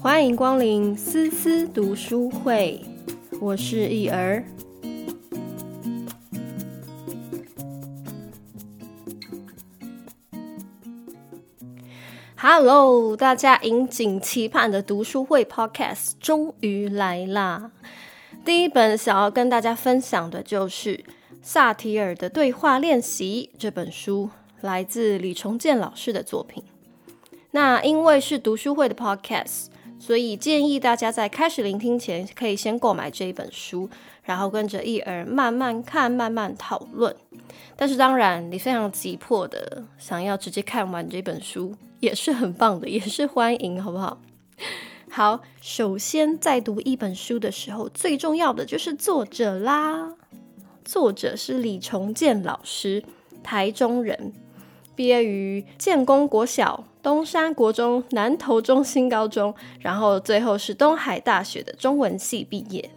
欢迎光临思思读书会，我是易儿。Hello，大家引颈期盼的读书会 Podcast 终于来啦！第一本想要跟大家分享的就是萨提尔的对话练习这本书，来自李重建老师的作品。那因为是读书会的 Podcast。所以建议大家在开始聆听前，可以先购买这一本书，然后跟着一儿慢慢看、慢慢讨论。但是当然，你非常急迫的想要直接看完这本书，也是很棒的，也是欢迎，好不好？好，首先在读一本书的时候，最重要的就是作者啦。作者是李重建老师，台中人。毕业于建工国小、东山国中、南投中心高中，然后最后是东海大学的中文系毕业。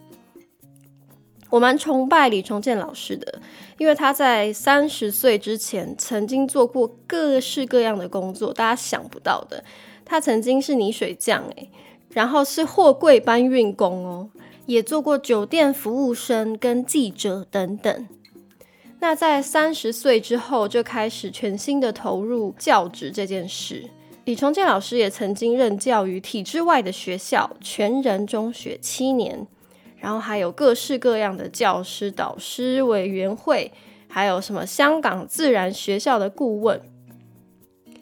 我蛮崇拜李重建老师的，因为他在三十岁之前曾经做过各式各样的工作，大家想不到的。他曾经是泥水匠，诶，然后是货柜搬运工哦，也做过酒店服务生跟记者等等。那在三十岁之后就开始全心的投入教职这件事。李重建老师也曾经任教于体制外的学校全人中学七年，然后还有各式各样的教师导师委员会，还有什么香港自然学校的顾问。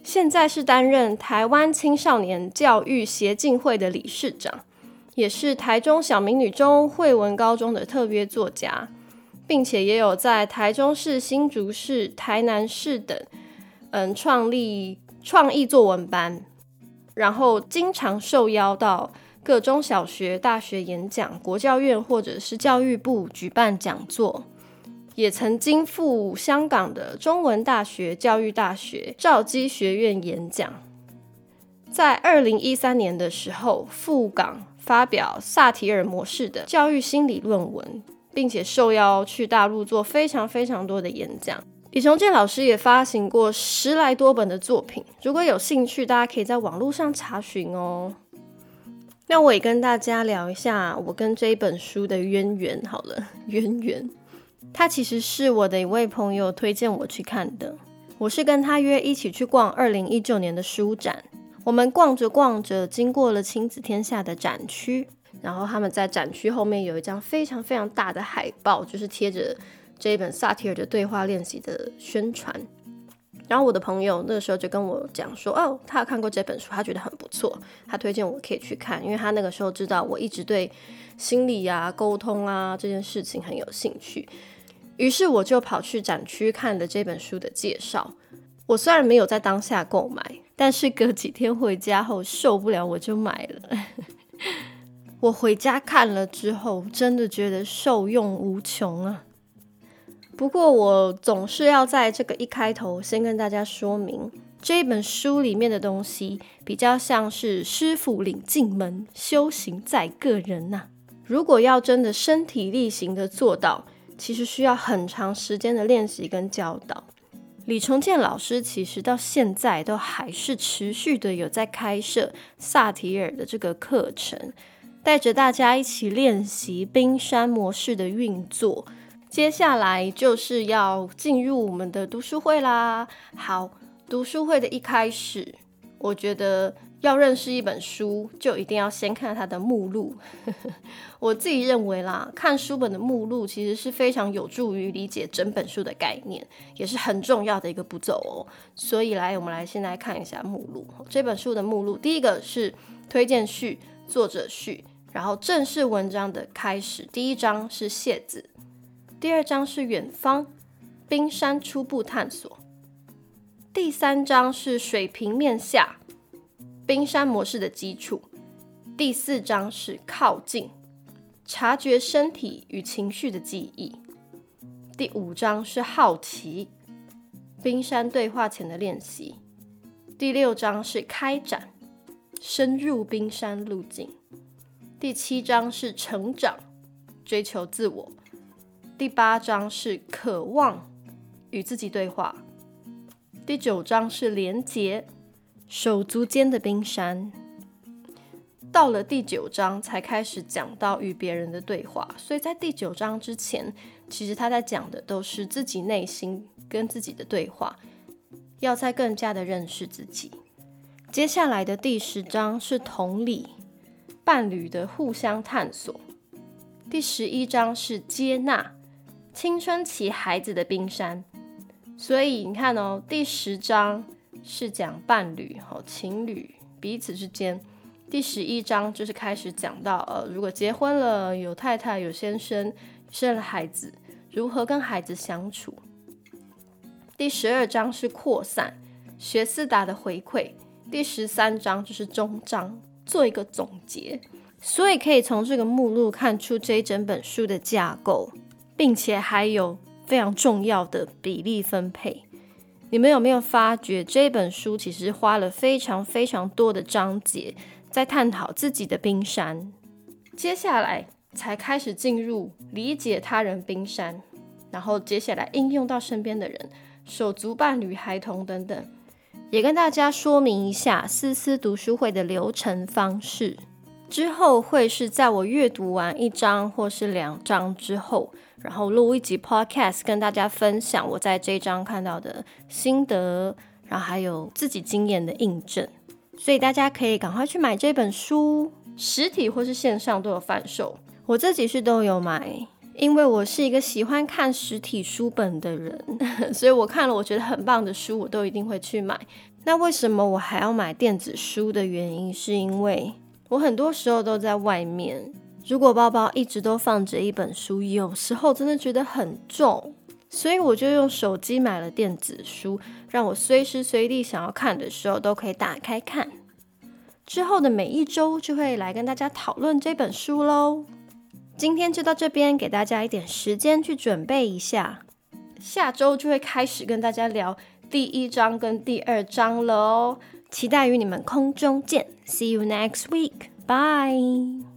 现在是担任台湾青少年教育协进会的理事长，也是台中小明女中惠文高中的特约作家。并且也有在台中市、新竹市、台南市等，嗯，创立创意作文班，然后经常受邀到各中小学、大学演讲，国教院或者是教育部举办讲座，也曾经赴香港的中文大学、教育大学、赵基学院演讲。在二零一三年的时候，赴港发表萨提尔模式的教育心理论文。并且受邀去大陆做非常非常多的演讲。李重建老师也发行过十来多本的作品，如果有兴趣，大家可以在网络上查询哦。那我也跟大家聊一下我跟这一本书的渊源。好了，渊源，他其实是我的一位朋友推荐我去看的。我是跟他约一起去逛二零一九年的书展，我们逛着逛着，经过了亲子天下的展区。然后他们在展区后面有一张非常非常大的海报，就是贴着这一本萨提尔的对话练习的宣传。然后我的朋友那个时候就跟我讲说，哦，他有看过这本书，他觉得很不错，他推荐我可以去看，因为他那个时候知道我一直对心理啊、沟通啊这件事情很有兴趣。于是我就跑去展区看了这本书的介绍。我虽然没有在当下购买，但是隔几天回家后受不了，我就买了。我回家看了之后，真的觉得受用无穷啊！不过我总是要在这个一开头先跟大家说明，这本书里面的东西比较像是师傅领进门，修行在个人呐。如果要真的身体力行的做到，其实需要很长时间的练习跟教导。李重建老师其实到现在都还是持续的有在开设萨提尔的这个课程。带着大家一起练习冰山模式的运作，接下来就是要进入我们的读书会啦。好，读书会的一开始，我觉得要认识一本书，就一定要先看它的目录。我自己认为啦，看书本的目录其实是非常有助于理解整本书的概念，也是很重要的一个步骤哦。所以来，我们来先来看一下目录。这本书的目录，第一个是推荐序、作者序。然后正式文章的开始，第一章是谢字，第二章是远方冰山初步探索，第三章是水平面下冰山模式的基础，第四章是靠近察觉身体与情绪的记忆，第五章是好奇冰山对话前的练习，第六章是开展深入冰山路径。第七章是成长，追求自我；第八章是渴望与自己对话；第九章是连结，手足间的冰山。到了第九章才开始讲到与别人的对话，所以在第九章之前，其实他在讲的都是自己内心跟自己的对话，要再更加的认识自己。接下来的第十章是同理，伴侣的互相探索。第十一章是接纳，青春期孩子的冰山。所以你看哦，第十章是讲伴侣和情侣彼此之间。第十一章就是开始讲到，呃，如果结婚了，有太太，有先生，生了孩子，如何跟孩子相处。第十二章是扩散，学思达的回馈。第十三章就是终章，做一个总结。所以可以从这个目录看出这一整本书的架构，并且还有非常重要的比例分配。你们有没有发觉这本书其实花了非常非常多的章节？在探讨自己的冰山，接下来才开始进入理解他人冰山，然后接下来应用到身边的人、手足伴侣、孩童等等，也跟大家说明一下思思读书会的流程方式。之后会是在我阅读完一章或是两章之后，然后录一集 podcast 跟大家分享我在这一章看到的心得，然后还有自己经验的印证。所以大家可以赶快去买这本书，实体或是线上都有贩售。我自己是都有买，因为我是一个喜欢看实体书本的人，所以我看了我觉得很棒的书，我都一定会去买。那为什么我还要买电子书的原因，是因为我很多时候都在外面，如果包包一直都放着一本书，有时候真的觉得很重，所以我就用手机买了电子书。让我随时随地想要看的时候都可以打开看。之后的每一周就会来跟大家讨论这本书喽。今天就到这边，给大家一点时间去准备一下。下周就会开始跟大家聊第一章跟第二章了哦。期待与你们空中见，See you next week，bye。